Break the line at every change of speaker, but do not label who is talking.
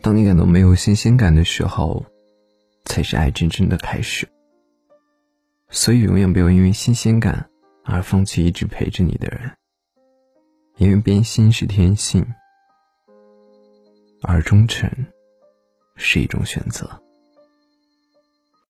当你感到没有新鲜感的时候才是爱真正的开始。所以永远不要因为新鲜感而放弃一直陪着你的人因为变心是天性而忠诚是一种选择。